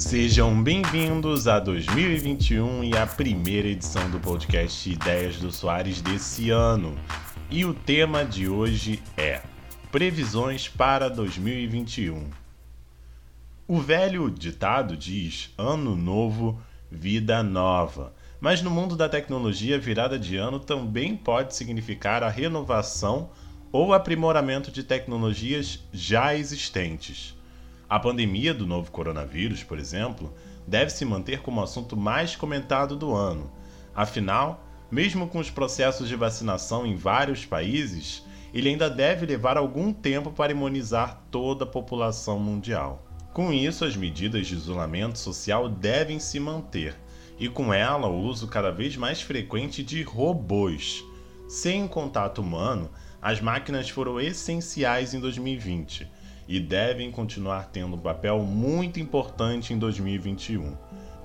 Sejam bem-vindos a 2021 e a primeira edição do podcast Ideias do Soares desse ano. E o tema de hoje é Previsões para 2021. O velho ditado diz: Ano novo, vida nova. Mas no mundo da tecnologia, virada de ano também pode significar a renovação ou aprimoramento de tecnologias já existentes. A pandemia do novo coronavírus, por exemplo, deve se manter como o assunto mais comentado do ano. Afinal, mesmo com os processos de vacinação em vários países, ele ainda deve levar algum tempo para imunizar toda a população mundial. Com isso, as medidas de isolamento social devem se manter, e com ela o uso cada vez mais frequente de robôs. Sem contato humano, as máquinas foram essenciais em 2020 e devem continuar tendo um papel muito importante em 2021.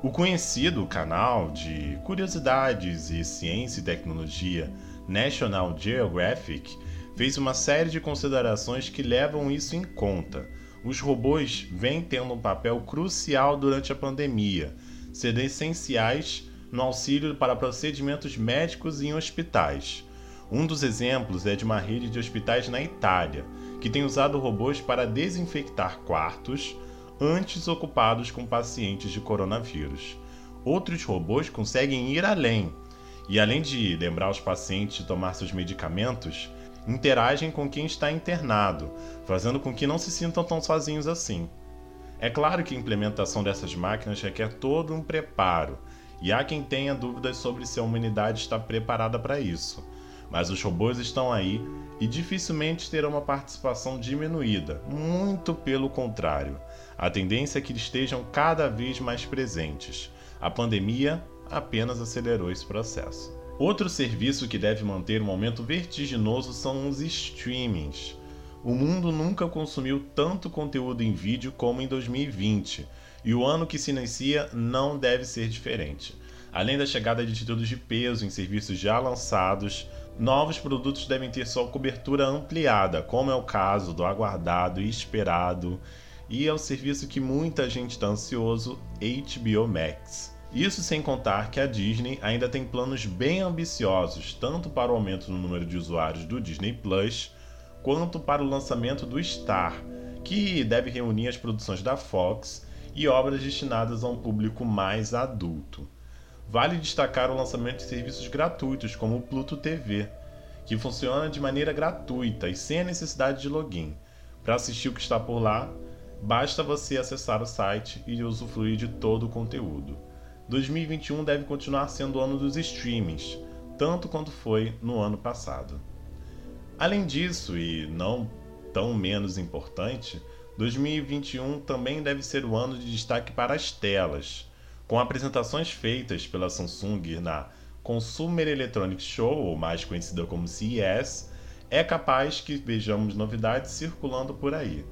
O conhecido canal de curiosidades e ciência e tecnologia National Geographic fez uma série de considerações que levam isso em conta. Os robôs vêm tendo um papel crucial durante a pandemia, sendo essenciais no auxílio para procedimentos médicos em hospitais. Um dos exemplos é de uma rede de hospitais na Itália, que tem usado robôs para desinfectar quartos antes ocupados com pacientes de coronavírus. Outros robôs conseguem ir além e, além de lembrar os pacientes de tomar seus medicamentos, interagem com quem está internado, fazendo com que não se sintam tão sozinhos assim. É claro que a implementação dessas máquinas requer todo um preparo, e há quem tenha dúvidas sobre se a humanidade está preparada para isso. Mas os robôs estão aí e dificilmente terão uma participação diminuída, muito pelo contrário. A tendência é que eles estejam cada vez mais presentes. A pandemia apenas acelerou esse processo. Outro serviço que deve manter um aumento vertiginoso são os streamings. O mundo nunca consumiu tanto conteúdo em vídeo como em 2020, e o ano que se inicia não deve ser diferente. Além da chegada de títulos de peso em serviços já lançados, novos produtos devem ter sua cobertura ampliada, como é o caso do aguardado e esperado, e é o serviço que muita gente está ansioso, HBO Max. Isso sem contar que a Disney ainda tem planos bem ambiciosos, tanto para o aumento no número de usuários do Disney Plus, quanto para o lançamento do Star, que deve reunir as produções da Fox e obras destinadas a um público mais adulto. Vale destacar o lançamento de serviços gratuitos como o Pluto TV, que funciona de maneira gratuita e sem a necessidade de login. Para assistir o que está por lá, basta você acessar o site e usufruir de todo o conteúdo. 2021 deve continuar sendo o ano dos streamings, tanto quanto foi no ano passado. Além disso, e não tão menos importante, 2021 também deve ser o ano de destaque para as telas com apresentações feitas pela Samsung na Consumer Electronics Show, ou mais conhecida como CES, é capaz que vejamos novidades circulando por aí.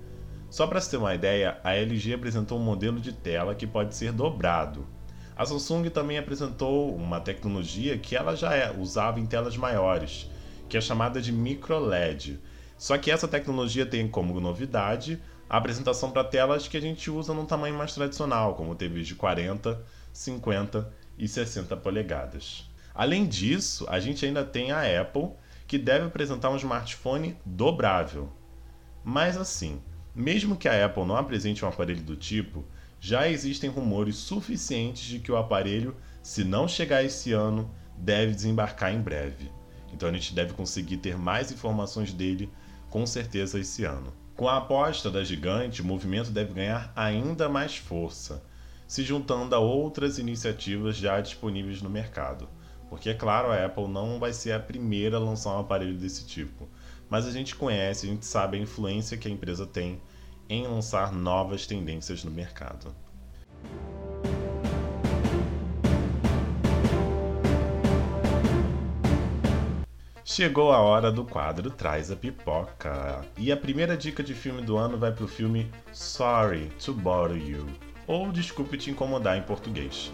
Só para se ter uma ideia, a LG apresentou um modelo de tela que pode ser dobrado. A Samsung também apresentou uma tecnologia que ela já é, usava em telas maiores, que é chamada de micro LED. Só que essa tecnologia tem como novidade a apresentação para telas que a gente usa num tamanho mais tradicional, como TVs de 40, 50 e 60 polegadas. Além disso, a gente ainda tem a Apple, que deve apresentar um smartphone dobrável. Mas assim, mesmo que a Apple não apresente um aparelho do tipo, já existem rumores suficientes de que o aparelho, se não chegar esse ano, deve desembarcar em breve. Então a gente deve conseguir ter mais informações dele com certeza esse ano. Com a aposta da gigante, o movimento deve ganhar ainda mais força, se juntando a outras iniciativas já disponíveis no mercado. Porque, é claro, a Apple não vai ser a primeira a lançar um aparelho desse tipo, mas a gente conhece, a gente sabe a influência que a empresa tem em lançar novas tendências no mercado. Chegou a hora do quadro Traz a Pipoca. E a primeira dica de filme do ano vai pro filme Sorry to Bother You, ou Desculpe te incomodar em português.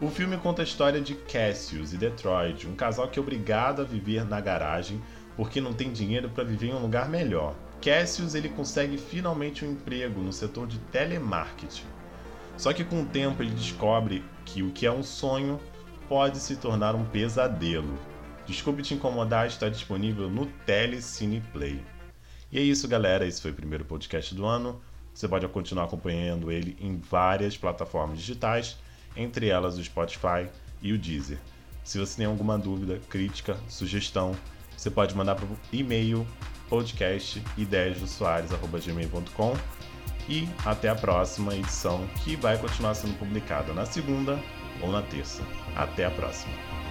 O filme conta a história de Cassius e Detroit, um casal que é obrigado a viver na garagem porque não tem dinheiro para viver em um lugar melhor. Cassius ele consegue finalmente um emprego no setor de telemarketing. Só que com o tempo ele descobre que o que é um sonho pode se tornar um pesadelo. Desculpe te incomodar está disponível no Telecine Play. E é isso, galera. Esse foi o primeiro podcast do ano. Você pode continuar acompanhando ele em várias plataformas digitais, entre elas o Spotify e o Deezer. Se você tem alguma dúvida, crítica, sugestão, você pode mandar para o e-mail podcast ideiasdosoares.gmail.com e até a próxima edição que vai continuar sendo publicada na segunda ou na terça. Até a próxima!